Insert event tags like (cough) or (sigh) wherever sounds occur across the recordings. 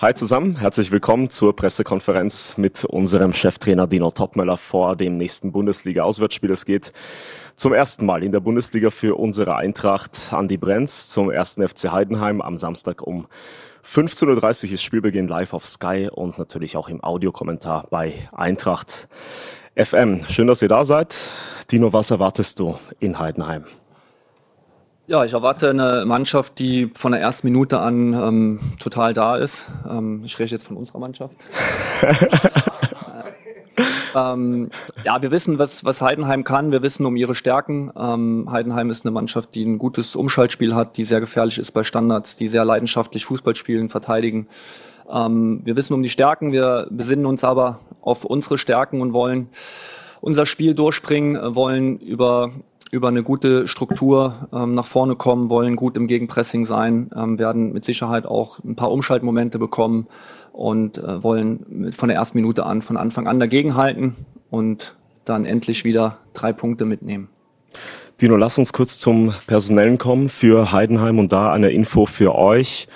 Hi zusammen, herzlich willkommen zur Pressekonferenz mit unserem Cheftrainer Dino Topmöller vor dem nächsten Bundesliga-Auswärtsspiel. Es geht zum ersten Mal in der Bundesliga für unsere Eintracht Andi Brenz zum ersten FC Heidenheim am Samstag um 15.30 Uhr ist Spielbeginn live auf Sky und natürlich auch im Audiokommentar bei Eintracht FM. Schön, dass ihr da seid. Dino, was erwartest du in Heidenheim? Ja, ich erwarte eine Mannschaft, die von der ersten Minute an ähm, total da ist. Ähm, ich spreche jetzt von unserer Mannschaft. (laughs) ähm, ja, wir wissen, was, was Heidenheim kann. Wir wissen um ihre Stärken. Ähm, Heidenheim ist eine Mannschaft, die ein gutes Umschaltspiel hat, die sehr gefährlich ist bei Standards, die sehr leidenschaftlich Fußball spielen, verteidigen. Ähm, wir wissen um die Stärken. Wir besinnen uns aber auf unsere Stärken und wollen unser Spiel durchspringen, wollen über über eine gute Struktur ähm, nach vorne kommen, wollen gut im Gegenpressing sein, ähm, werden mit Sicherheit auch ein paar Umschaltmomente bekommen und äh, wollen mit, von der ersten Minute an, von Anfang an dagegenhalten und dann endlich wieder drei Punkte mitnehmen. Dino, lass uns kurz zum Personellen kommen für Heidenheim und da eine Info für euch.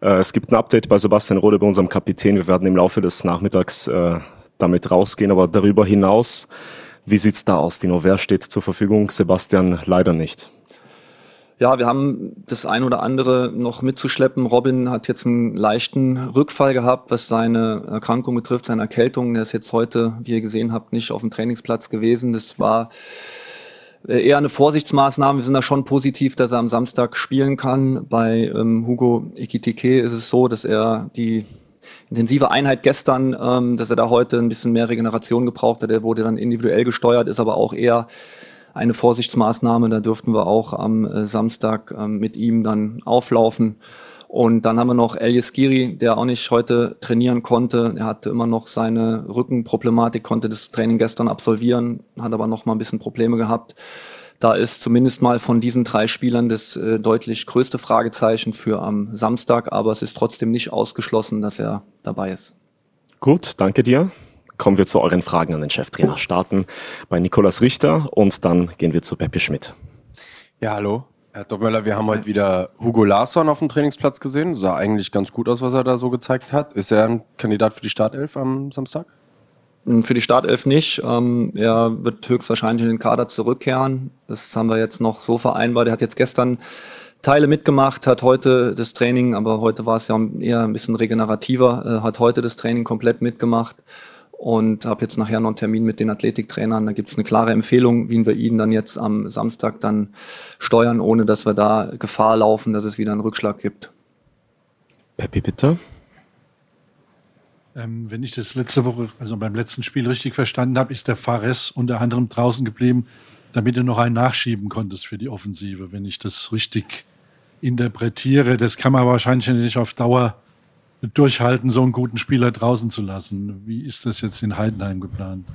Äh, es gibt ein Update bei Sebastian Rode, bei unserem Kapitän. Wir werden im Laufe des Nachmittags äh, damit rausgehen, aber darüber hinaus wie sieht's da aus, Dino? Wer steht zur Verfügung? Sebastian leider nicht. Ja, wir haben das ein oder andere noch mitzuschleppen. Robin hat jetzt einen leichten Rückfall gehabt, was seine Erkrankung betrifft, seine Erkältung. Der ist jetzt heute, wie ihr gesehen habt, nicht auf dem Trainingsplatz gewesen. Das war eher eine Vorsichtsmaßnahme. Wir sind da schon positiv, dass er am Samstag spielen kann. Bei ähm, Hugo Ikitike ist es so, dass er die intensive Einheit gestern, ähm, dass er da heute ein bisschen mehr Regeneration gebraucht hat. Der wurde dann individuell gesteuert, ist aber auch eher eine Vorsichtsmaßnahme. Da dürften wir auch am äh, Samstag ähm, mit ihm dann auflaufen. Und dann haben wir noch Elias Giri, der auch nicht heute trainieren konnte. Er hatte immer noch seine Rückenproblematik, konnte das Training gestern absolvieren, hat aber noch mal ein bisschen Probleme gehabt. Da ist zumindest mal von diesen drei Spielern das äh, deutlich größte Fragezeichen für am Samstag, aber es ist trotzdem nicht ausgeschlossen, dass er dabei ist. Gut, danke dir. Kommen wir zu euren Fragen an den Cheftrainer. Starten bei Nikolas Richter und dann gehen wir zu Peppi Schmidt. Ja, hallo. Herr Doppmöller, wir haben heute wieder Hugo Larsson auf dem Trainingsplatz gesehen. Sah eigentlich ganz gut aus, was er da so gezeigt hat. Ist er ein Kandidat für die Startelf am Samstag? Hm, für die Startelf nicht. Ähm, er wird höchstwahrscheinlich in den Kader zurückkehren. Das haben wir jetzt noch so vereinbart. Er hat jetzt gestern Teile mitgemacht, hat heute das Training, aber heute war es ja eher ein bisschen regenerativer, äh, hat heute das Training komplett mitgemacht und habe jetzt nachher noch einen Termin mit den Athletiktrainern. Da gibt es eine klare Empfehlung, wie wir ihn dann jetzt am Samstag dann steuern, ohne dass wir da Gefahr laufen, dass es wieder einen Rückschlag gibt. Peppi, bitte. Ähm, wenn ich das letzte Woche, also beim letzten Spiel richtig verstanden habe, ist der Fares unter anderem draußen geblieben, damit du noch einen nachschieben konntest für die Offensive. Wenn ich das richtig interpretiere, das kann man wahrscheinlich nicht auf Dauer durchhalten, so einen guten Spieler draußen zu lassen. Wie ist das jetzt in Heidenheim geplant?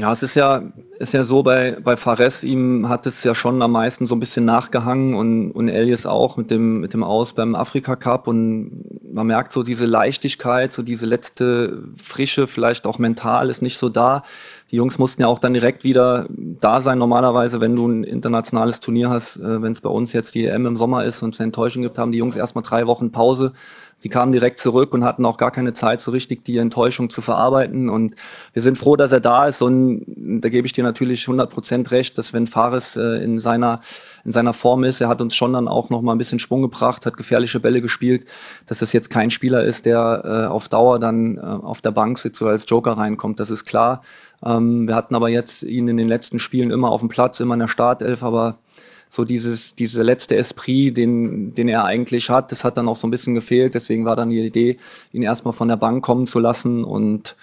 Ja, es ist ja, ist ja so bei, bei Fares, ihm hat es ja schon am meisten so ein bisschen nachgehangen und, und Elias auch mit dem, mit dem Aus beim Afrika Cup und man merkt so diese Leichtigkeit, so diese letzte Frische, vielleicht auch mental ist nicht so da. Die Jungs mussten ja auch dann direkt wieder da sein. Normalerweise, wenn du ein internationales Turnier hast, äh, wenn es bei uns jetzt die EM im Sommer ist und es Enttäuschung gibt, haben die Jungs erstmal drei Wochen Pause Sie kamen direkt zurück und hatten auch gar keine Zeit, so richtig die Enttäuschung zu verarbeiten. Und wir sind froh, dass er da ist. Und da gebe ich dir natürlich 100 Prozent recht, dass wenn Fares äh, in seiner, in seiner Form ist, er hat uns schon dann auch noch mal ein bisschen Schwung gebracht, hat gefährliche Bälle gespielt, dass das jetzt kein Spieler ist, der äh, auf Dauer dann äh, auf der Bank sitzt oder als Joker reinkommt. Das ist klar. Ähm, wir hatten aber jetzt ihn in den letzten Spielen immer auf dem Platz, immer in der Startelf, aber so dieses, diese letzte Esprit, den, den er eigentlich hat, das hat dann auch so ein bisschen gefehlt. Deswegen war dann die Idee, ihn erstmal von der Bank kommen zu lassen und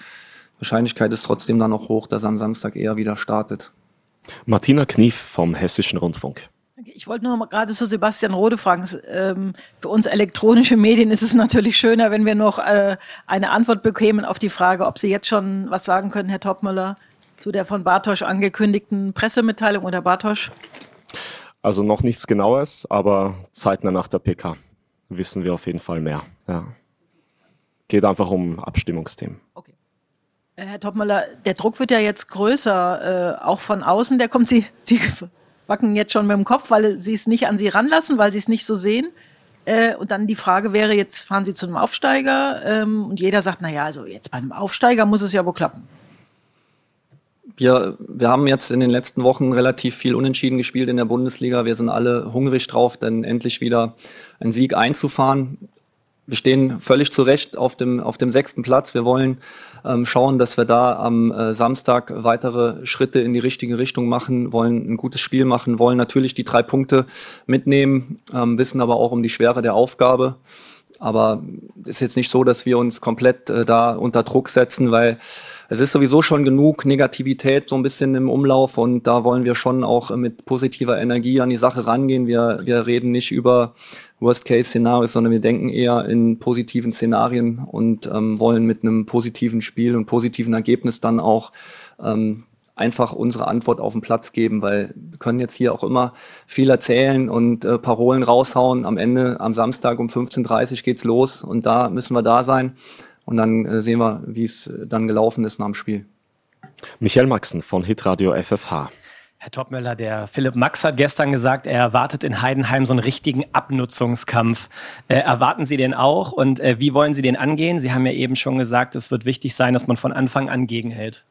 Wahrscheinlichkeit ist trotzdem dann noch hoch, dass er am Samstag eher wieder startet. Martina Knief vom Hessischen Rundfunk. Ich wollte nur mal gerade zu Sebastian Rode fragen. Ähm, für uns elektronische Medien ist es natürlich schöner, wenn wir noch äh, eine Antwort bekämen auf die Frage, ob Sie jetzt schon was sagen können, Herr Topmüller, zu der von Bartosch angekündigten Pressemitteilung oder Bartosch? Also noch nichts Genaues, aber zeitnah nach der PK wissen wir auf jeden Fall mehr. Ja. Geht einfach um Abstimmungsthemen. Okay. Äh, Herr Topmüller, der Druck wird ja jetzt größer, äh, auch von außen. Der kommt, Sie, Sie wacken jetzt schon mit dem Kopf, weil Sie es nicht an Sie ranlassen, weil Sie es nicht so sehen. Äh, und dann die Frage wäre, jetzt fahren Sie zu einem Aufsteiger ähm, und jeder sagt, na ja, also jetzt bei einem Aufsteiger muss es ja wohl klappen. Wir, wir haben jetzt in den letzten Wochen relativ viel unentschieden gespielt in der Bundesliga. Wir sind alle hungrig drauf, dann endlich wieder einen Sieg einzufahren. Wir stehen völlig zu Recht auf dem, auf dem sechsten Platz. Wir wollen ähm, schauen, dass wir da am äh, Samstag weitere Schritte in die richtige Richtung machen, wollen ein gutes Spiel machen, wollen natürlich die drei Punkte mitnehmen, ähm, wissen aber auch um die Schwere der Aufgabe. Aber ist jetzt nicht so, dass wir uns komplett äh, da unter Druck setzen, weil es ist sowieso schon genug Negativität so ein bisschen im Umlauf und da wollen wir schon auch mit positiver Energie an die Sache rangehen. Wir, wir reden nicht über Worst-Case-Szenarios, sondern wir denken eher in positiven Szenarien und ähm, wollen mit einem positiven Spiel und positiven Ergebnis dann auch ähm, einfach unsere Antwort auf den Platz geben, weil wir können jetzt hier auch immer viel erzählen und äh, Parolen raushauen. Am Ende, am Samstag um 15.30 Uhr geht's los und da müssen wir da sein. Und dann äh, sehen wir, wie es dann gelaufen ist nach dem Spiel. Michael Maxen von Hitradio FFH. Herr Topmöller, der Philipp Max hat gestern gesagt, er erwartet in Heidenheim so einen richtigen Abnutzungskampf. Äh, erwarten Sie den auch und äh, wie wollen Sie den angehen? Sie haben ja eben schon gesagt, es wird wichtig sein, dass man von Anfang an gegenhält.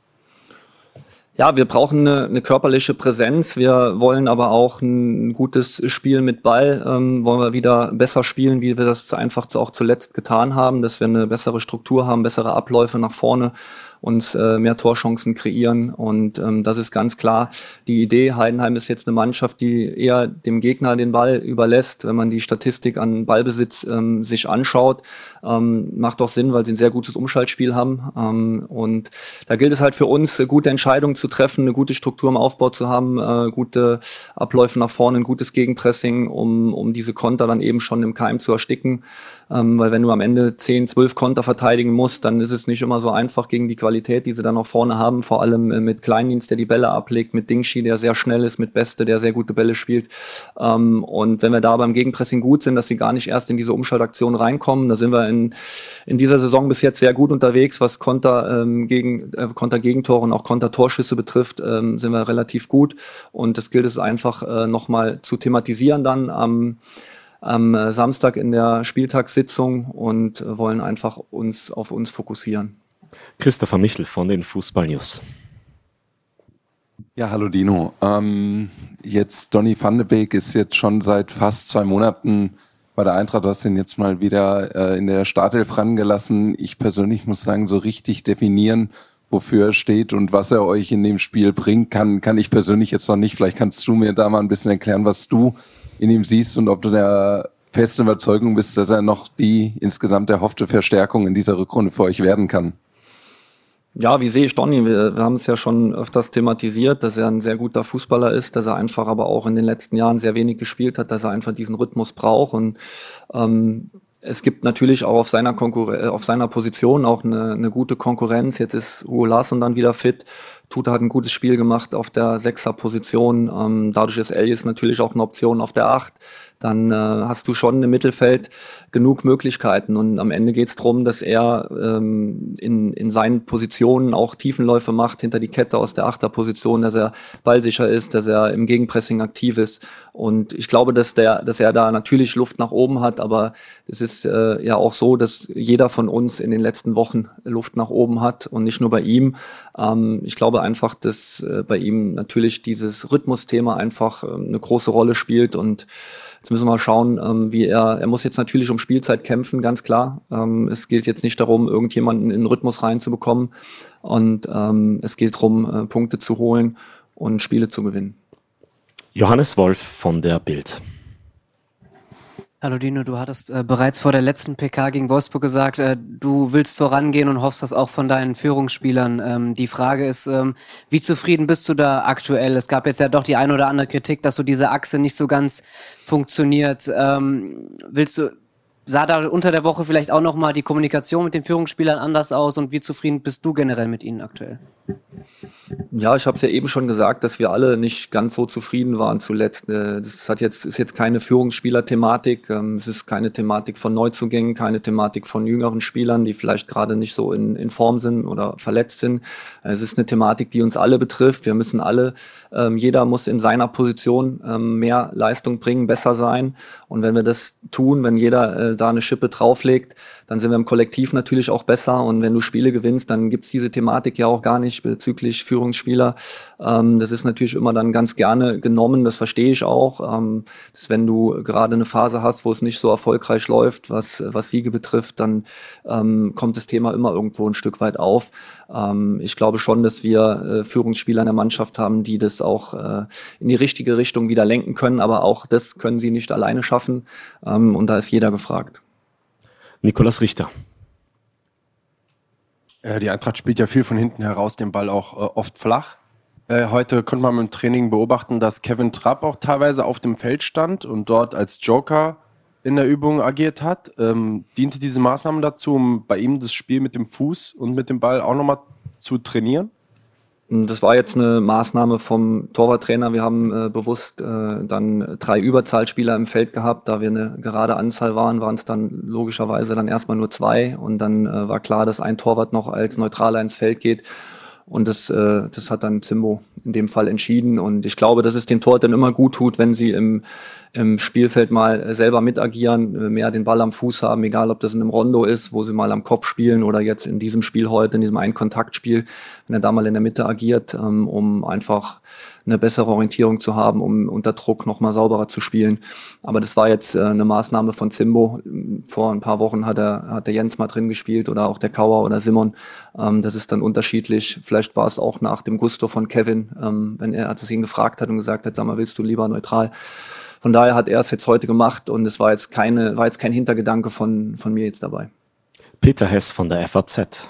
Ja, wir brauchen eine, eine körperliche Präsenz. Wir wollen aber auch ein gutes Spiel mit Ball. Ähm, wollen wir wieder besser spielen, wie wir das einfach auch zuletzt getan haben, dass wir eine bessere Struktur haben, bessere Abläufe nach vorne uns äh, mehr Torchancen kreieren. Und ähm, das ist ganz klar die Idee. Heidenheim ist jetzt eine Mannschaft, die eher dem Gegner den Ball überlässt. Wenn man die Statistik an Ballbesitz ähm, sich anschaut, ähm, macht doch Sinn, weil sie ein sehr gutes Umschaltspiel haben. Ähm, und da gilt es halt für uns, gute Entscheidungen zu treffen, eine gute Struktur im Aufbau zu haben, äh, gute Abläufe nach vorne, ein gutes Gegenpressing, um, um diese Konter dann eben schon im Keim zu ersticken. Ähm, weil wenn du am Ende 10, 12 Konter verteidigen musst, dann ist es nicht immer so einfach gegen die die sie dann noch vorne haben. Vor allem äh, mit Kleindienst, der die Bälle ablegt, mit Dingshi, der sehr schnell ist, mit Beste, der sehr gute Bälle spielt. Ähm, und wenn wir da beim Gegenpressing gut sind, dass sie gar nicht erst in diese Umschaltaktion reinkommen, da sind wir in, in dieser Saison bis jetzt sehr gut unterwegs, was Konter ähm, gegen äh, Konter Gegentore und auch Konter Torschüsse betrifft, ähm, sind wir relativ gut. Und das gilt es einfach äh, nochmal zu thematisieren dann am am äh, Samstag in der Spieltagssitzung und äh, wollen einfach uns auf uns fokussieren. Christopher Michel von den Fußball News. Ja, hallo Dino. Ähm, jetzt Donny van de Beek ist jetzt schon seit fast zwei Monaten bei der Eintracht. Du hast ihn jetzt mal wieder äh, in der Startelf rangelassen. Ich persönlich muss sagen, so richtig definieren, wofür er steht und was er euch in dem Spiel bringt, kann, kann ich persönlich jetzt noch nicht. Vielleicht kannst du mir da mal ein bisschen erklären, was du in ihm siehst und ob du der festen Überzeugung bist, dass er noch die insgesamt erhoffte Verstärkung in dieser Rückrunde für euch werden kann. Ja, wie sehe ich Donny? Wir, wir haben es ja schon öfters thematisiert, dass er ein sehr guter Fußballer ist, dass er einfach aber auch in den letzten Jahren sehr wenig gespielt hat, dass er einfach diesen Rhythmus braucht und ähm, es gibt natürlich auch auf seiner, Konkurren äh, auf seiner Position auch eine, eine gute Konkurrenz. Jetzt ist Hugo Larsson dann wieder fit. Tuta hat ein gutes Spiel gemacht auf der Sechser-Position. Ähm, dadurch ist Elias natürlich auch eine Option auf der Acht dann äh, hast du schon im Mittelfeld genug Möglichkeiten. Und am Ende geht es darum, dass er ähm, in, in seinen Positionen auch Tiefenläufe macht, hinter die Kette aus der Achterposition, dass er ballsicher ist, dass er im Gegenpressing aktiv ist. Und ich glaube, dass, der, dass er da natürlich Luft nach oben hat, aber es ist äh, ja auch so, dass jeder von uns in den letzten Wochen Luft nach oben hat und nicht nur bei ihm. Ähm, ich glaube einfach, dass äh, bei ihm natürlich dieses Rhythmusthema einfach äh, eine große Rolle spielt und Jetzt müssen wir mal schauen, ähm, wie er, er muss jetzt natürlich um Spielzeit kämpfen, ganz klar. Ähm, es gilt jetzt nicht darum, irgendjemanden in den Rhythmus reinzubekommen. Und ähm, es geht darum, äh, Punkte zu holen und Spiele zu gewinnen. Johannes Wolf von der Bild. Hallo Dino, du hattest äh, bereits vor der letzten PK gegen Wolfsburg gesagt, äh, du willst vorangehen und hoffst das auch von deinen Führungsspielern. Ähm, die Frage ist, ähm, wie zufrieden bist du da aktuell? Es gab jetzt ja doch die ein oder andere Kritik, dass so diese Achse nicht so ganz funktioniert. Ähm, willst du sah da unter der Woche vielleicht auch nochmal die Kommunikation mit den Führungsspielern anders aus und wie zufrieden bist du generell mit ihnen aktuell? Ja, ich habe es ja eben schon gesagt, dass wir alle nicht ganz so zufrieden waren zuletzt. Äh, das hat jetzt, ist jetzt keine Führungsspieler-Thematik. Ähm, es ist keine Thematik von Neuzugängen, keine Thematik von jüngeren Spielern, die vielleicht gerade nicht so in, in Form sind oder verletzt sind. Es ist eine Thematik, die uns alle betrifft. Wir müssen alle, ähm, jeder muss in seiner Position ähm, mehr Leistung bringen, besser sein. Und wenn wir das tun, wenn jeder äh, da eine Schippe drauflegt, dann sind wir im Kollektiv natürlich auch besser. Und wenn du Spiele gewinnst, dann gibt's diese Thematik ja auch gar nicht bezüglich Führungsspieler. Ähm, das ist natürlich immer dann ganz gerne genommen, das verstehe ich auch. Ähm, dass wenn du gerade eine Phase hast, wo es nicht so erfolgreich läuft, was, was Siege betrifft, dann ähm, kommt das Thema immer irgendwo ein Stück weit auf. Ähm, ich glaube schon, dass wir äh, Führungsspieler in der Mannschaft haben, die das auch äh, in die richtige Richtung wieder lenken können, aber auch das können sie nicht alleine schaffen. Ähm, und da ist jeder gefragt. Nikolas Richter. Äh, die Eintracht spielt ja viel von hinten heraus, den Ball auch äh, oft flach. Äh, heute konnte man im Training beobachten, dass Kevin Trapp auch teilweise auf dem Feld stand und dort als Joker in der Übung agiert hat. Ähm, diente diese Maßnahme dazu, um bei ihm das Spiel mit dem Fuß und mit dem Ball auch nochmal zu trainieren? Das war jetzt eine Maßnahme vom Torwarttrainer. Wir haben äh, bewusst äh, dann drei Überzahlspieler im Feld gehabt. Da wir eine gerade Anzahl waren, waren es dann logischerweise dann erstmal nur zwei. Und dann äh, war klar, dass ein Torwart noch als Neutraler ins Feld geht. Und das, äh, das hat dann Zimbo in dem Fall entschieden. Und ich glaube, dass es den Torhütern immer gut tut, wenn sie im im Spielfeld mal äh, selber mitagieren, äh, mehr den Ball am Fuß haben, egal ob das in einem Rondo ist, wo sie mal am Kopf spielen oder jetzt in diesem Spiel heute, in diesem Ein-Kontaktspiel, wenn er da mal in der Mitte agiert, ähm, um einfach eine bessere Orientierung zu haben, um unter Druck nochmal sauberer zu spielen. Aber das war jetzt äh, eine Maßnahme von Zimbo. Vor ein paar Wochen hat er, hat der Jens mal drin gespielt oder auch der Kauer oder Simon. Ähm, das ist dann unterschiedlich. Vielleicht war es auch nach dem Gusto von Kevin, ähm, wenn er es ihn gefragt hat und gesagt hat, sag mal, willst du lieber neutral? Von daher hat er es jetzt heute gemacht und es war jetzt keine, war jetzt kein Hintergedanke von, von mir jetzt dabei. Peter Hess von der FAZ.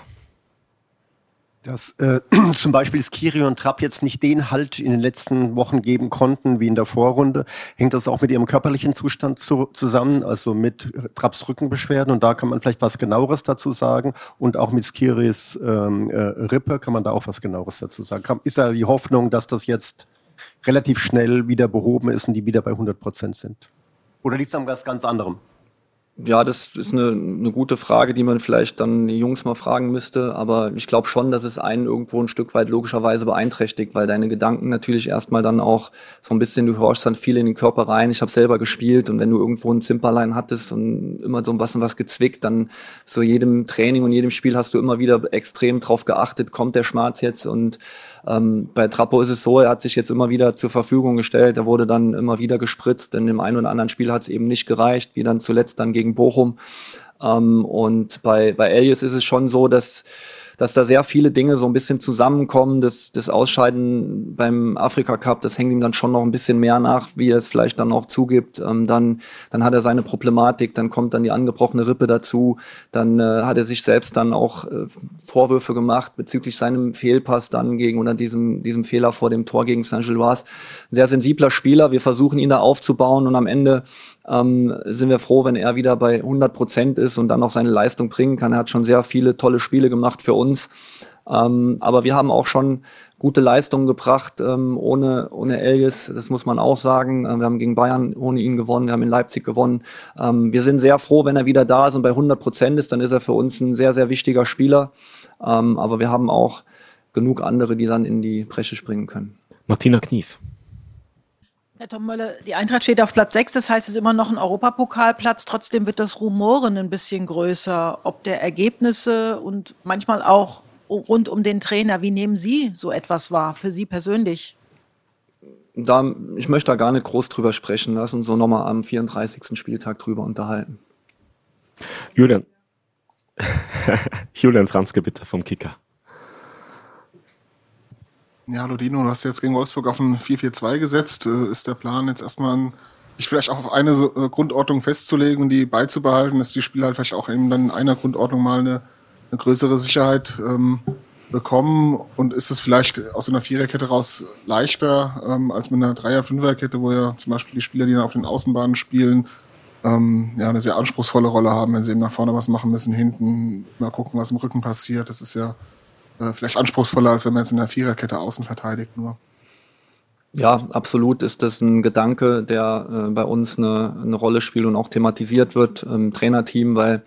Dass äh, (clears throat) zum Beispiel Skiri und Trapp jetzt nicht den Halt in den letzten Wochen geben konnten wie in der Vorrunde, hängt das auch mit ihrem körperlichen Zustand zu, zusammen, also mit Trapps Rückenbeschwerden und da kann man vielleicht was genaueres dazu sagen und auch mit Skiris ähm, äh, Rippe kann man da auch was genaueres dazu sagen. Ist da die Hoffnung, dass das jetzt relativ schnell wieder behoben ist und die wieder bei 100 Prozent sind? Oder liegt es an was ganz anderem? Ja, das ist eine, eine gute Frage, die man vielleicht dann die Jungs mal fragen müsste. Aber ich glaube schon, dass es einen irgendwo ein Stück weit logischerweise beeinträchtigt, weil deine Gedanken natürlich erstmal dann auch so ein bisschen, du horchst dann viel in den Körper rein. Ich habe selber gespielt und wenn du irgendwo ein Zimperlein hattest und immer so was und was gezwickt, dann so jedem Training und jedem Spiel hast du immer wieder extrem drauf geachtet, kommt der Schmerz jetzt und ähm, bei Trappo ist es so, er hat sich jetzt immer wieder zur Verfügung gestellt. Er wurde dann immer wieder gespritzt. In dem einen oder anderen Spiel hat es eben nicht gereicht, wie dann zuletzt dann gegen Bochum. Ähm, und bei, bei Elias ist es schon so, dass dass da sehr viele Dinge so ein bisschen zusammenkommen. Das, das Ausscheiden beim Afrika Cup, das hängt ihm dann schon noch ein bisschen mehr nach, wie er es vielleicht dann auch zugibt. Ähm, dann, dann hat er seine Problematik, dann kommt dann die angebrochene Rippe dazu, dann äh, hat er sich selbst dann auch äh, Vorwürfe gemacht bezüglich seinem Fehlpass dann gegen oder diesem, diesem Fehler vor dem Tor gegen Saint-Gilloise. Sehr sensibler Spieler. Wir versuchen ihn da aufzubauen und am Ende ähm, sind wir froh, wenn er wieder bei 100 Prozent ist und dann auch seine Leistung bringen kann. Er hat schon sehr viele tolle Spiele gemacht für uns. Ähm, aber wir haben auch schon gute Leistungen gebracht ähm, ohne, ohne Elias, das muss man auch sagen. Äh, wir haben gegen Bayern ohne ihn gewonnen, wir haben in Leipzig gewonnen. Ähm, wir sind sehr froh, wenn er wieder da ist und bei 100 Prozent ist, dann ist er für uns ein sehr, sehr wichtiger Spieler. Ähm, aber wir haben auch genug andere, die dann in die Bresche springen können. Martina Knief. Herr Tom Möller, die Eintracht steht auf Platz 6, das heißt, es ist immer noch ein Europapokalplatz. Trotzdem wird das Rumoren ein bisschen größer, ob der Ergebnisse und manchmal auch rund um den Trainer. Wie nehmen Sie so etwas wahr, für Sie persönlich? Da, ich möchte da gar nicht groß drüber sprechen. Lass uns so nochmal am 34. Spieltag drüber unterhalten. Julian. (laughs) Julian Franzke bitte vom Kicker. Ja, hallo Dino, du hast jetzt gegen Wolfsburg auf ein 4-4-2 gesetzt. Äh, ist der Plan jetzt erstmal, sich vielleicht auch auf eine äh, Grundordnung festzulegen und die beizubehalten, dass die Spieler halt vielleicht auch eben dann in einer Grundordnung mal eine, eine größere Sicherheit ähm, bekommen? Und ist es vielleicht aus einer Viererkette raus leichter ähm, als mit einer Dreier-Fünfer-Kette, wo ja zum Beispiel die Spieler, die dann auf den Außenbahnen spielen, ähm, ja, eine sehr anspruchsvolle Rolle haben, wenn sie eben nach vorne was machen müssen, hinten mal gucken, was im Rücken passiert. Das ist ja äh, vielleicht anspruchsvoller, als wenn man jetzt in der Viererkette außen verteidigt nur. Ja, absolut ist das ein Gedanke, der äh, bei uns eine, eine Rolle spielt und auch thematisiert wird im Trainerteam, weil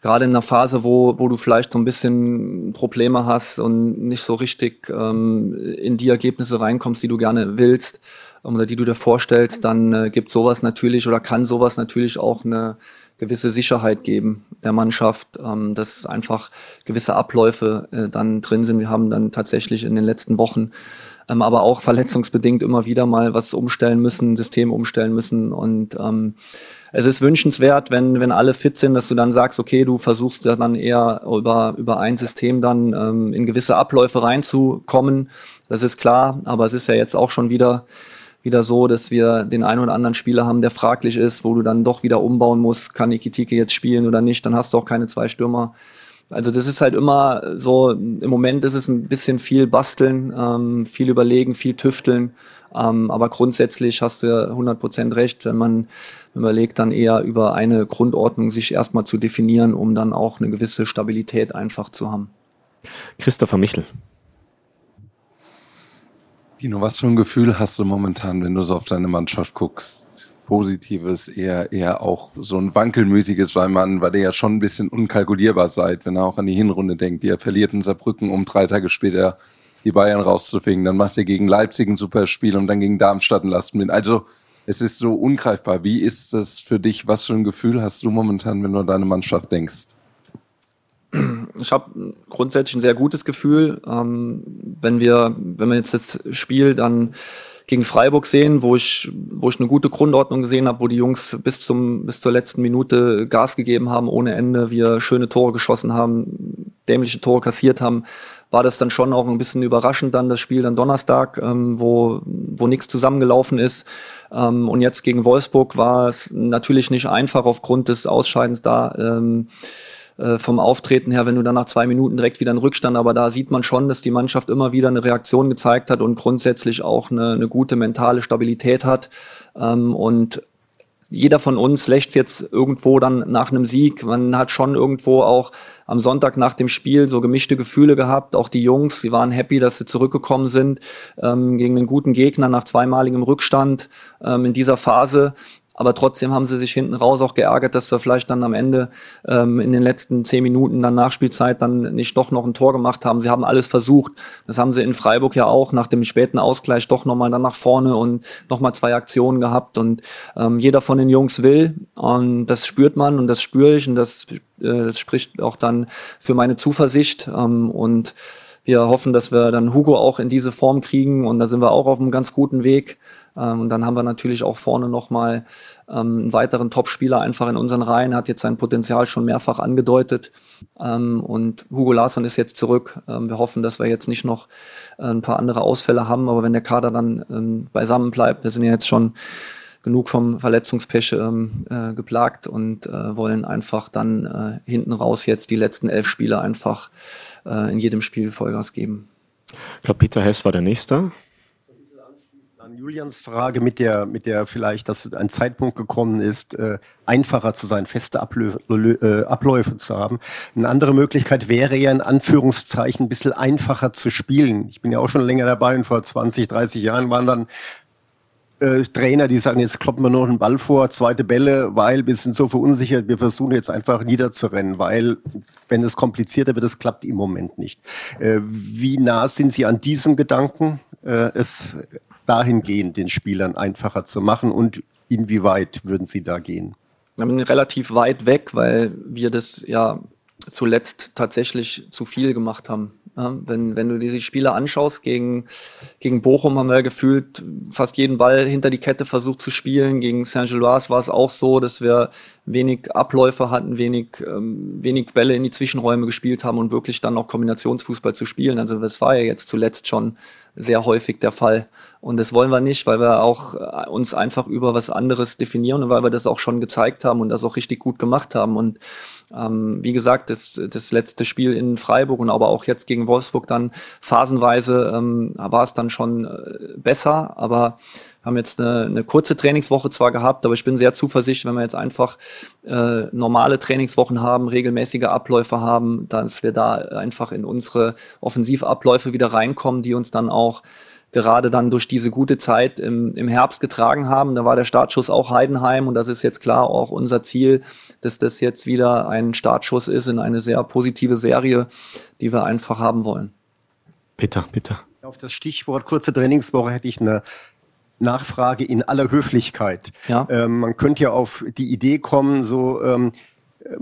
gerade in einer Phase, wo, wo du vielleicht so ein bisschen Probleme hast und nicht so richtig ähm, in die Ergebnisse reinkommst, die du gerne willst ähm, oder die du dir vorstellst, dann äh, gibt sowas natürlich oder kann sowas natürlich auch eine gewisse Sicherheit geben der Mannschaft, ähm, dass einfach gewisse Abläufe äh, dann drin sind. Wir haben dann tatsächlich in den letzten Wochen ähm, aber auch verletzungsbedingt immer wieder mal was umstellen müssen, System umstellen müssen und ähm, es ist wünschenswert, wenn, wenn alle fit sind, dass du dann sagst, okay, du versuchst ja dann eher über, über ein System dann ähm, in gewisse Abläufe reinzukommen. Das ist klar, aber es ist ja jetzt auch schon wieder wieder so, dass wir den einen oder anderen Spieler haben, der fraglich ist, wo du dann doch wieder umbauen musst, kann Ikitike jetzt spielen oder nicht, dann hast du auch keine zwei Stürmer. Also das ist halt immer so, im Moment ist es ein bisschen viel basteln, ähm, viel überlegen, viel tüfteln. Ähm, aber grundsätzlich hast du ja 100% recht, wenn man überlegt, dann eher über eine Grundordnung sich erstmal zu definieren, um dann auch eine gewisse Stabilität einfach zu haben. Christopher Michel. Dino, was für ein Gefühl hast du momentan, wenn du so auf deine Mannschaft guckst? Positives, eher, eher auch so ein wankelmütiges, weil man, weil ihr ja schon ein bisschen unkalkulierbar seid, wenn er auch an die Hinrunde denkt. Ihr verliert in Saarbrücken, um drei Tage später die Bayern rauszufingen. Dann macht ihr gegen Leipzig ein super Spiel und dann gegen Darmstadt ein Lastenbild. Also, es ist so ungreifbar. Wie ist das für dich? Was für ein Gefühl hast du momentan, wenn du an deine Mannschaft denkst? Ich habe grundsätzlich ein sehr gutes Gefühl. Ähm, wenn wir, wenn wir jetzt das Spiel dann gegen Freiburg sehen, wo ich, wo ich eine gute Grundordnung gesehen habe, wo die Jungs bis zum bis zur letzten Minute Gas gegeben haben ohne Ende, wir schöne Tore geschossen haben, dämliche Tore kassiert haben, war das dann schon auch ein bisschen überraschend dann das Spiel dann Donnerstag, ähm, wo wo nichts zusammengelaufen ist. Ähm, und jetzt gegen Wolfsburg war es natürlich nicht einfach aufgrund des Ausscheidens da. Ähm, äh, vom Auftreten her, wenn du dann nach zwei Minuten direkt wieder einen Rückstand, aber da sieht man schon, dass die Mannschaft immer wieder eine Reaktion gezeigt hat und grundsätzlich auch eine, eine gute mentale Stabilität hat. Ähm, und jeder von uns lächzt jetzt irgendwo dann nach einem Sieg. Man hat schon irgendwo auch am Sonntag nach dem Spiel so gemischte Gefühle gehabt. Auch die Jungs, sie waren happy, dass sie zurückgekommen sind ähm, gegen einen guten Gegner nach zweimaligem Rückstand ähm, in dieser Phase. Aber trotzdem haben sie sich hinten raus auch geärgert, dass wir vielleicht dann am Ende ähm, in den letzten zehn Minuten dann Nachspielzeit dann nicht doch noch ein Tor gemacht haben. Sie haben alles versucht. Das haben sie in Freiburg ja auch nach dem späten Ausgleich doch nochmal dann nach vorne und nochmal zwei Aktionen gehabt. Und ähm, jeder von den Jungs will. Und das spürt man und das spüre ich und das, äh, das spricht auch dann für meine Zuversicht. Ähm, und wir hoffen, dass wir dann Hugo auch in diese Form kriegen und da sind wir auch auf einem ganz guten Weg. Ähm, und dann haben wir natürlich auch vorne nochmal ähm, einen weiteren Top-Spieler einfach in unseren Reihen, hat jetzt sein Potenzial schon mehrfach angedeutet. Ähm, und Hugo Larsson ist jetzt zurück. Ähm, wir hoffen, dass wir jetzt nicht noch äh, ein paar andere Ausfälle haben, aber wenn der Kader dann ähm, beisammen bleibt, wir sind ja jetzt schon genug vom Verletzungspech ähm, äh, geplagt und äh, wollen einfach dann äh, hinten raus jetzt die letzten elf Spiele einfach äh, in jedem Spiel Vollgas geben. Ich glaube, Peter Hess war der Nächste. Julians Frage mit der, mit der vielleicht, dass ein Zeitpunkt gekommen ist, äh, einfacher zu sein, feste Ablö äh, Abläufe zu haben. Eine andere Möglichkeit wäre ja in Anführungszeichen ein bisschen einfacher zu spielen. Ich bin ja auch schon länger dabei und vor 20, 30 Jahren waren dann äh, Trainer, die sagen, jetzt kloppen wir nur einen Ball vor, zweite Bälle, weil wir sind so verunsichert, wir versuchen jetzt einfach niederzurennen, weil wenn es komplizierter wird, das klappt im Moment nicht. Äh, wie nah sind Sie an diesem Gedanken, äh, es dahingehend den Spielern einfacher zu machen und inwieweit würden Sie da gehen? Relativ weit weg, weil wir das ja zuletzt tatsächlich zu viel gemacht haben. Ja, wenn, wenn du die Spiele anschaust, gegen, gegen Bochum haben wir gefühlt fast jeden Ball hinter die Kette versucht zu spielen. Gegen Saint-Gilloise war es auch so, dass wir wenig Abläufe hatten, wenig, ähm, wenig Bälle in die Zwischenräume gespielt haben und wirklich dann auch Kombinationsfußball zu spielen. Also das war ja jetzt zuletzt schon sehr häufig der Fall. Und das wollen wir nicht, weil wir auch äh, uns einfach über was anderes definieren und weil wir das auch schon gezeigt haben und das auch richtig gut gemacht haben. Und ähm, wie gesagt, das, das letzte Spiel in Freiburg und aber auch jetzt gegen Wolfsburg dann phasenweise ähm, war es dann schon äh, besser, aber haben jetzt eine, eine kurze Trainingswoche zwar gehabt, aber ich bin sehr zuversichtlich, wenn wir jetzt einfach äh, normale Trainingswochen haben, regelmäßige Abläufe haben, dass wir da einfach in unsere Offensivabläufe wieder reinkommen, die uns dann auch gerade dann durch diese gute Zeit im, im Herbst getragen haben. Da war der Startschuss auch Heidenheim und das ist jetzt klar auch unser Ziel, dass das jetzt wieder ein Startschuss ist in eine sehr positive Serie, die wir einfach haben wollen. Peter, bitte. Auf das Stichwort kurze Trainingswoche hätte ich eine Nachfrage in aller Höflichkeit. Ja. Ähm, man könnte ja auf die Idee kommen, so ähm,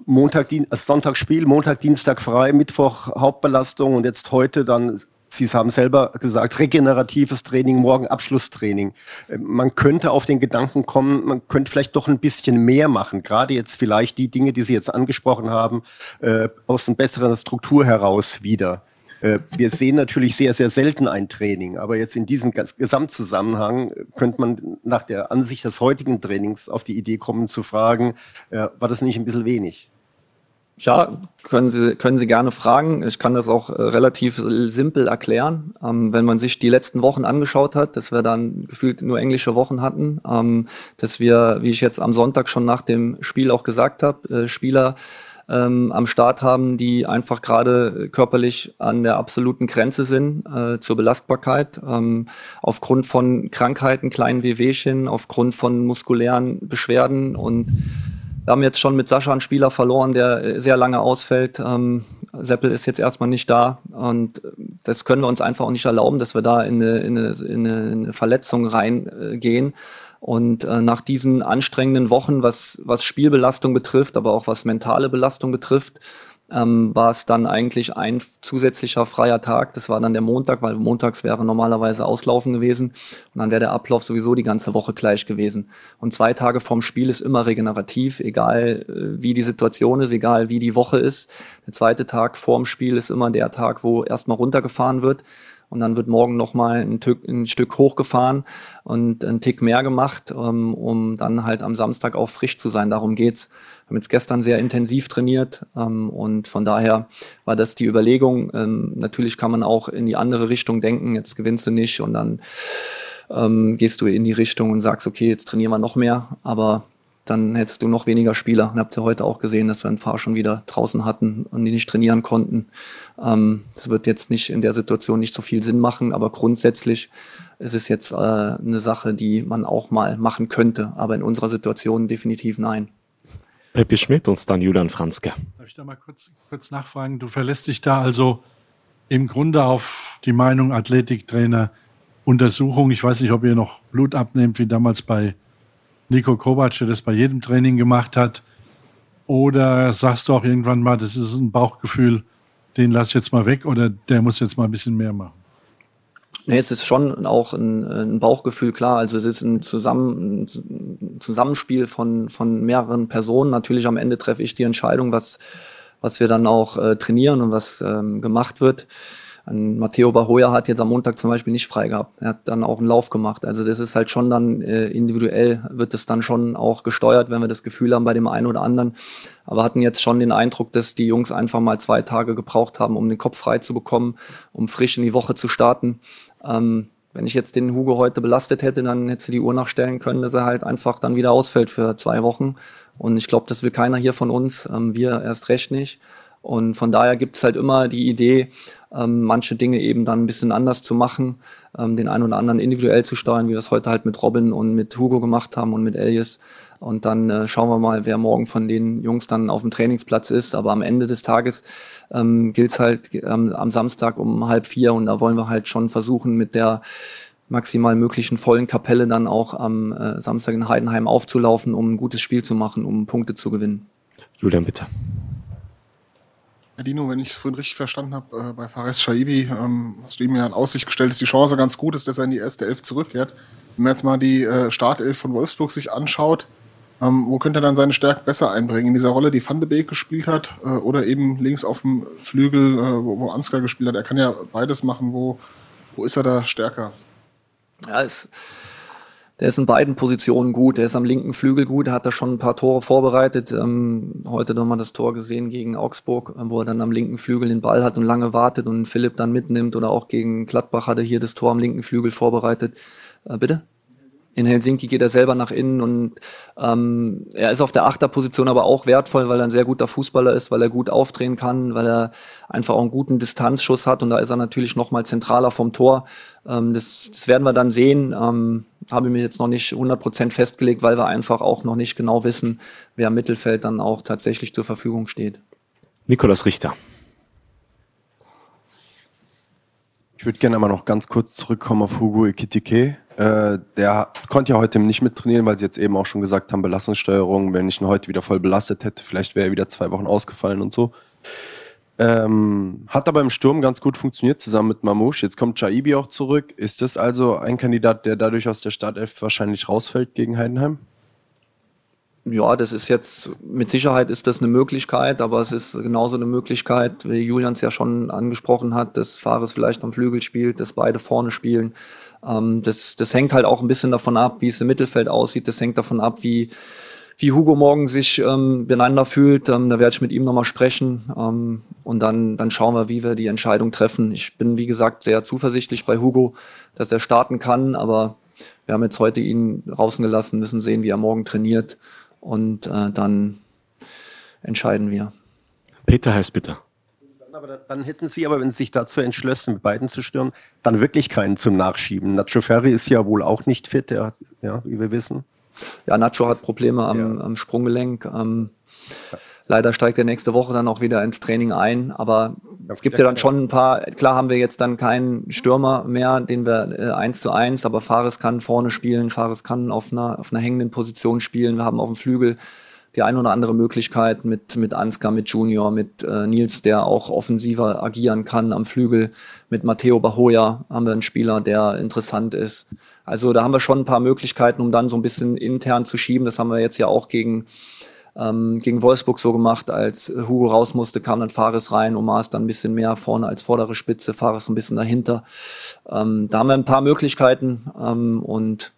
Montag, Dien äh, Sonntag Spiel, Montag, Dienstag frei, Mittwoch Hauptbelastung und jetzt heute dann, Sie haben selber gesagt, regeneratives Training, morgen Abschlusstraining. Äh, Man könnte auf den Gedanken kommen, man könnte vielleicht doch ein bisschen mehr machen, gerade jetzt vielleicht die Dinge, die Sie jetzt angesprochen haben, äh, aus einer besseren Struktur heraus wieder. Äh, Wir sehen natürlich sehr, sehr selten ein Training, aber jetzt in diesem Gesamtzusammenhang äh, könnte man nach der Ansicht des heutigen Trainings auf die Idee kommen zu fragen, äh, war das nicht ein bisschen wenig? Ja, können Sie, können Sie gerne fragen. Ich kann das auch äh, relativ simpel erklären. Ähm, wenn man sich die letzten Wochen angeschaut hat, dass wir dann gefühlt nur englische Wochen hatten, ähm, dass wir, wie ich jetzt am Sonntag schon nach dem Spiel auch gesagt habe, äh, Spieler ähm, am Start haben, die einfach gerade körperlich an der absoluten Grenze sind äh, zur Belastbarkeit, ähm, aufgrund von Krankheiten, kleinen Wehwehchen, aufgrund von muskulären Beschwerden und wir haben jetzt schon mit Sascha einen Spieler verloren, der äh, sehr lange ausfällt. Ähm, Seppel ist jetzt erstmal nicht da und äh, das können wir uns einfach auch nicht erlauben, dass wir da in eine, in eine, in eine, in eine Verletzung reingehen. Und äh, nach diesen anstrengenden Wochen, was, was Spielbelastung betrifft, aber auch was mentale Belastung betrifft, ähm, war es dann eigentlich ein zusätzlicher freier Tag. Das war dann der Montag, weil montags wäre normalerweise Auslaufen gewesen. Und dann wäre der Ablauf sowieso die ganze Woche gleich gewesen. Und zwei Tage vorm Spiel ist immer regenerativ, egal äh, wie die Situation ist, egal wie die Woche ist. Der zweite Tag vorm Spiel ist immer der Tag, wo erstmal runtergefahren wird. Und dann wird morgen nochmal ein, ein Stück hochgefahren und ein Tick mehr gemacht, ähm, um dann halt am Samstag auch frisch zu sein. Darum geht's. Wir haben jetzt gestern sehr intensiv trainiert ähm, und von daher war das die Überlegung. Ähm, natürlich kann man auch in die andere Richtung denken. Jetzt gewinnst du nicht und dann ähm, gehst du in die Richtung und sagst, okay, jetzt trainieren wir noch mehr. Aber dann hättest du noch weniger Spieler. Und habt ihr heute auch gesehen, dass wir ein paar schon wieder draußen hatten und die nicht trainieren konnten. Ähm, das wird jetzt nicht in der Situation nicht so viel Sinn machen, aber grundsätzlich ist es jetzt äh, eine Sache, die man auch mal machen könnte. Aber in unserer Situation definitiv nein. Peppi Schmidt und dann Julian Franzke. Darf ich da mal kurz, kurz nachfragen? Du verlässt dich da also im Grunde auf die Meinung Athletiktrainer Untersuchung. Ich weiß nicht, ob ihr noch Blut abnehmt, wie damals bei Nico Kovac, der das bei jedem Training gemacht hat. Oder sagst du auch irgendwann mal, das ist ein Bauchgefühl, den lass ich jetzt mal weg oder der muss jetzt mal ein bisschen mehr machen? Nee, es ist schon auch ein, ein Bauchgefühl, klar. Also es ist ein, Zusammen, ein Zusammenspiel von, von mehreren Personen. Natürlich am Ende treffe ich die Entscheidung, was, was wir dann auch äh, trainieren und was ähm, gemacht wird. Matteo Bahoya hat jetzt am Montag zum Beispiel nicht frei gehabt. Er hat dann auch einen Lauf gemacht. Also das ist halt schon dann äh, individuell, wird es dann schon auch gesteuert, wenn wir das Gefühl haben bei dem einen oder anderen. Aber hatten jetzt schon den Eindruck, dass die Jungs einfach mal zwei Tage gebraucht haben, um den Kopf frei zu bekommen, um frisch in die Woche zu starten. Ähm, wenn ich jetzt den Hugo heute belastet hätte, dann hätte sie die Uhr nachstellen können, dass er halt einfach dann wieder ausfällt für zwei Wochen. Und ich glaube, das will keiner hier von uns, ähm, wir erst recht nicht. Und von daher gibt es halt immer die Idee, ähm, manche Dinge eben dann ein bisschen anders zu machen, ähm, den einen oder anderen individuell zu steuern, wie wir es heute halt mit Robin und mit Hugo gemacht haben und mit Elias. Und dann äh, schauen wir mal, wer morgen von den Jungs dann auf dem Trainingsplatz ist. Aber am Ende des Tages ähm, gilt es halt ähm, am Samstag um halb vier und da wollen wir halt schon versuchen, mit der maximal möglichen vollen Kapelle dann auch am äh, Samstag in Heidenheim aufzulaufen, um ein gutes Spiel zu machen, um Punkte zu gewinnen. Julian, bitte. Herr Dino, wenn ich es vorhin richtig verstanden habe, äh, bei Fares Shaibi ähm, hast du ihm ja in Aussicht gestellt, dass die Chance ganz gut ist, dass er in die erste Elf zurückkehrt. Wenn man jetzt mal die äh, Startelf von Wolfsburg sich anschaut, ähm, wo könnte er dann seine Stärken besser einbringen? In dieser Rolle, die Van de Beek gespielt hat äh, oder eben links auf dem Flügel, äh, wo, wo Ansgar gespielt hat. Er kann ja beides machen. Wo, wo ist er da stärker? Ja, es, der ist in beiden Positionen gut. Der ist am linken Flügel gut, hat da schon ein paar Tore vorbereitet. Ähm, heute nochmal das Tor gesehen gegen Augsburg, äh, wo er dann am linken Flügel den Ball hat und lange wartet und Philipp dann mitnimmt. Oder auch gegen Gladbach hat er hier das Tor am linken Flügel vorbereitet. Äh, bitte? In Helsinki geht er selber nach innen und ähm, er ist auf der Achterposition aber auch wertvoll, weil er ein sehr guter Fußballer ist, weil er gut aufdrehen kann, weil er einfach auch einen guten Distanzschuss hat und da ist er natürlich noch mal zentraler vom Tor. Ähm, das, das werden wir dann sehen. Ähm, habe ich mir jetzt noch nicht 100% festgelegt, weil wir einfach auch noch nicht genau wissen, wer im Mittelfeld dann auch tatsächlich zur Verfügung steht. Nikolas Richter. Ich würde gerne aber noch ganz kurz zurückkommen auf Hugo Ekitike. Äh, der konnte ja heute nicht mittrainieren, weil sie jetzt eben auch schon gesagt haben, Belastungssteuerung, wenn ich ihn heute wieder voll belastet hätte, vielleicht wäre er wieder zwei Wochen ausgefallen und so. Ähm, hat aber im Sturm ganz gut funktioniert, zusammen mit Mamouche. Jetzt kommt Chaibi auch zurück. Ist das also ein Kandidat, der dadurch aus der Startelf wahrscheinlich rausfällt gegen Heidenheim? Ja, das ist jetzt, mit Sicherheit ist das eine Möglichkeit, aber es ist genauso eine Möglichkeit, wie Julian es ja schon angesprochen hat, dass Fares vielleicht am Flügel spielt, dass beide vorne spielen. Ähm, das, das hängt halt auch ein bisschen davon ab, wie es im Mittelfeld aussieht. Das hängt davon ab, wie, wie Hugo morgen sich ähm, beieinander fühlt. Ähm, da werde ich mit ihm nochmal sprechen ähm, und dann, dann schauen wir, wie wir die Entscheidung treffen. Ich bin, wie gesagt, sehr zuversichtlich bei Hugo, dass er starten kann, aber wir haben jetzt heute ihn draußen gelassen, müssen sehen, wie er morgen trainiert und äh, dann entscheiden wir. Peter heißt bitte. Aber dann, hätten Sie aber, wenn Sie sich dazu entschlossen, mit beiden zu stören, dann wirklich keinen zum Nachschieben. Nacho Ferri ist ja wohl auch nicht fit, der, ja, wie wir wissen. Ja, Nacho hat Probleme am, ja. am Sprunggelenk. Ähm, ja. Leider steigt er nächste Woche dann auch wieder ins Training ein. Aber es gibt ja dann schon ein paar, klar haben wir jetzt dann keinen Stürmer mehr, den wir äh, eins zu eins, aber Fares kann vorne spielen, Fares kann auf einer, auf einer hängenden Position spielen. Wir haben auf dem Flügel die eine oder andere Möglichkeit mit, mit Ansgar, mit Junior, mit äh, Nils, der auch offensiver agieren kann am Flügel. Mit Matteo Bahoya haben wir einen Spieler, der interessant ist. Also da haben wir schon ein paar Möglichkeiten, um dann so ein bisschen intern zu schieben. Das haben wir jetzt ja auch gegen, ähm, gegen Wolfsburg so gemacht. Als Hugo raus musste, kam dann Fares rein, Omar ist dann ein bisschen mehr vorne als vordere Spitze, Fares ein bisschen dahinter. Ähm, da haben wir ein paar Möglichkeiten ähm, und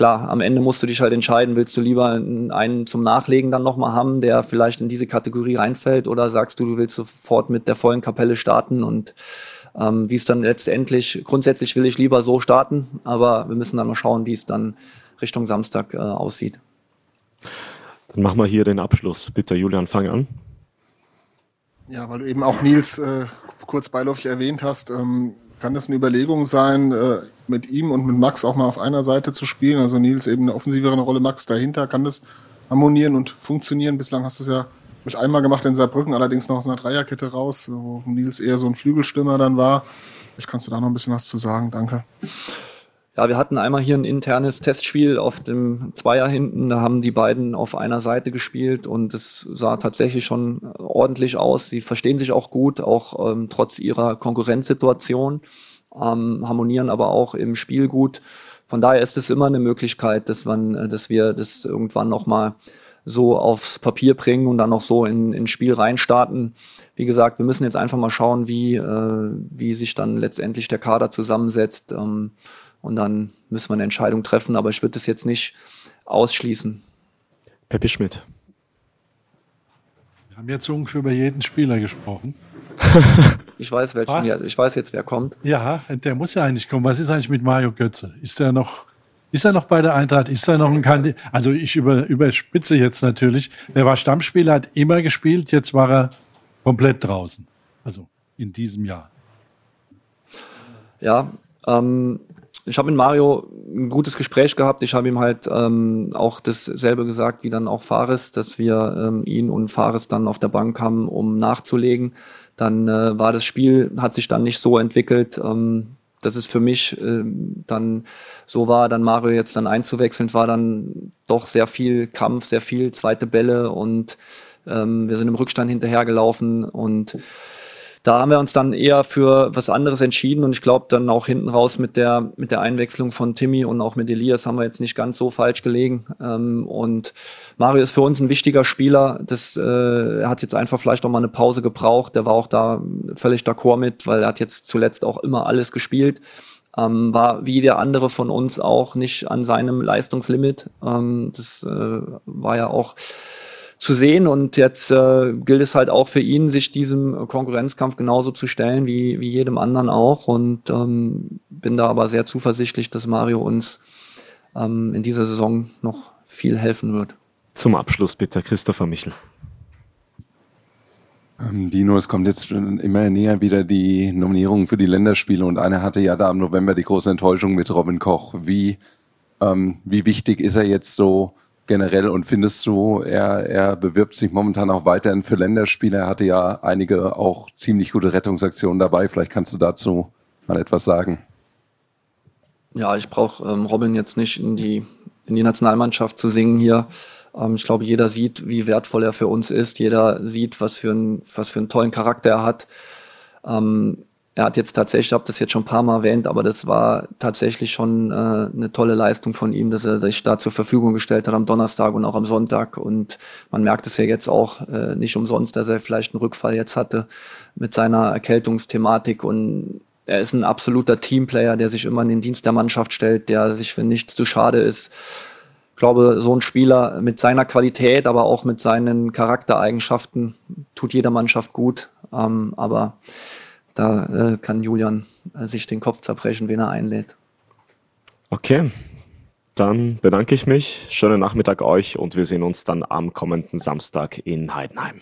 klar, am Ende musst du dich halt entscheiden, willst du lieber einen zum Nachlegen dann nochmal haben, der vielleicht in diese Kategorie reinfällt, oder sagst du, du willst sofort mit der vollen Kapelle starten und ähm, wie es dann letztendlich, grundsätzlich will ich lieber so starten, aber wir müssen dann mal schauen, wie es dann Richtung Samstag äh, aussieht. Dann machen wir hier den Abschluss. Bitte, Julian, fang an. Ja, weil du eben auch Nils äh, kurz beiläufig erwähnt hast, ähm, kann das eine Überlegung sein, äh, mit ihm und mit Max auch mal auf einer Seite zu spielen? Also Nils eben eine offensivere Rolle, Max dahinter. Kann das harmonieren und funktionieren? Bislang hast du es ja mit einmal gemacht in Saarbrücken, allerdings noch aus einer Dreierkette raus, wo Nils eher so ein Flügelstürmer dann war. Vielleicht kannst du da noch ein bisschen was zu sagen. Danke. Ja, wir hatten einmal hier ein internes Testspiel auf dem Zweier hinten. Da haben die beiden auf einer Seite gespielt und es sah tatsächlich schon ordentlich aus. Sie verstehen sich auch gut, auch ähm, trotz ihrer Konkurrenzsituation, ähm, harmonieren aber auch im Spiel gut. Von daher ist es immer eine Möglichkeit, dass, man, äh, dass wir das irgendwann nochmal so aufs Papier bringen und dann noch so in, ins Spiel reinstarten. Wie gesagt, wir müssen jetzt einfach mal schauen, wie, äh, wie sich dann letztendlich der Kader zusammensetzt. Ähm, und dann müssen wir eine Entscheidung treffen, aber ich würde das jetzt nicht ausschließen. Peppi Schmidt. Wir haben jetzt ungefähr über jeden Spieler gesprochen. (laughs) ich weiß, welchen, ja, ich weiß jetzt, wer kommt. Ja, der muss ja eigentlich kommen. Was ist eigentlich mit Mario Götze? Ist er noch, ist er noch bei der Eintracht? Ist er noch ein Kandidat? Also ich über, überspitze jetzt natürlich. Er war Stammspieler, hat immer gespielt, jetzt war er komplett draußen. Also in diesem Jahr. Ja, ähm, ich habe mit Mario ein gutes Gespräch gehabt. Ich habe ihm halt ähm, auch dasselbe gesagt wie dann auch Fares, dass wir ähm, ihn und Fares dann auf der Bank haben, um nachzulegen. Dann äh, war das Spiel, hat sich dann nicht so entwickelt, ähm, dass es für mich äh, dann so war, dann Mario jetzt dann einzuwechseln, war dann doch sehr viel Kampf, sehr viel zweite Bälle und ähm, wir sind im Rückstand hinterhergelaufen und da haben wir uns dann eher für was anderes entschieden und ich glaube dann auch hinten raus mit der, mit der Einwechslung von Timmy und auch mit Elias haben wir jetzt nicht ganz so falsch gelegen. Ähm, und Mario ist für uns ein wichtiger Spieler. Das, äh, er hat jetzt einfach vielleicht auch mal eine Pause gebraucht. Der war auch da völlig d'accord mit, weil er hat jetzt zuletzt auch immer alles gespielt. Ähm, war wie der andere von uns auch nicht an seinem Leistungslimit. Ähm, das äh, war ja auch zu sehen. Und jetzt äh, gilt es halt auch für ihn, sich diesem Konkurrenzkampf genauso zu stellen wie, wie jedem anderen auch. Und ähm, bin da aber sehr zuversichtlich, dass Mario uns ähm, in dieser Saison noch viel helfen wird. Zum Abschluss bitte Christopher Michel. Ähm, Dino, es kommt jetzt immer näher wieder die Nominierung für die Länderspiele und eine hatte ja da im November die große Enttäuschung mit Robin Koch. Wie, ähm, wie wichtig ist er jetzt so generell und findest du, er, er bewirbt sich momentan auch weiterhin für Länderspiele? Er hatte ja einige auch ziemlich gute Rettungsaktionen dabei. Vielleicht kannst du dazu mal etwas sagen. Ja, ich brauche ähm, Robin jetzt nicht in die, in die Nationalmannschaft zu singen hier. Ähm, ich glaube, jeder sieht, wie wertvoll er für uns ist. Jeder sieht, was für, ein, was für einen tollen Charakter er hat. Ähm, er hat jetzt tatsächlich, ich habe das jetzt schon ein paar Mal erwähnt, aber das war tatsächlich schon äh, eine tolle Leistung von ihm, dass er sich da zur Verfügung gestellt hat am Donnerstag und auch am Sonntag. Und man merkt es ja jetzt auch äh, nicht umsonst, dass er vielleicht einen Rückfall jetzt hatte mit seiner Erkältungsthematik. Und er ist ein absoluter Teamplayer, der sich immer in den Dienst der Mannschaft stellt, der sich für nichts zu schade ist. Ich glaube, so ein Spieler mit seiner Qualität, aber auch mit seinen Charaktereigenschaften tut jeder Mannschaft gut. Ähm, aber da äh, kann Julian äh, sich den Kopf zerbrechen, wen er einlädt. Okay, dann bedanke ich mich. Schönen Nachmittag euch und wir sehen uns dann am kommenden Samstag in Heidenheim.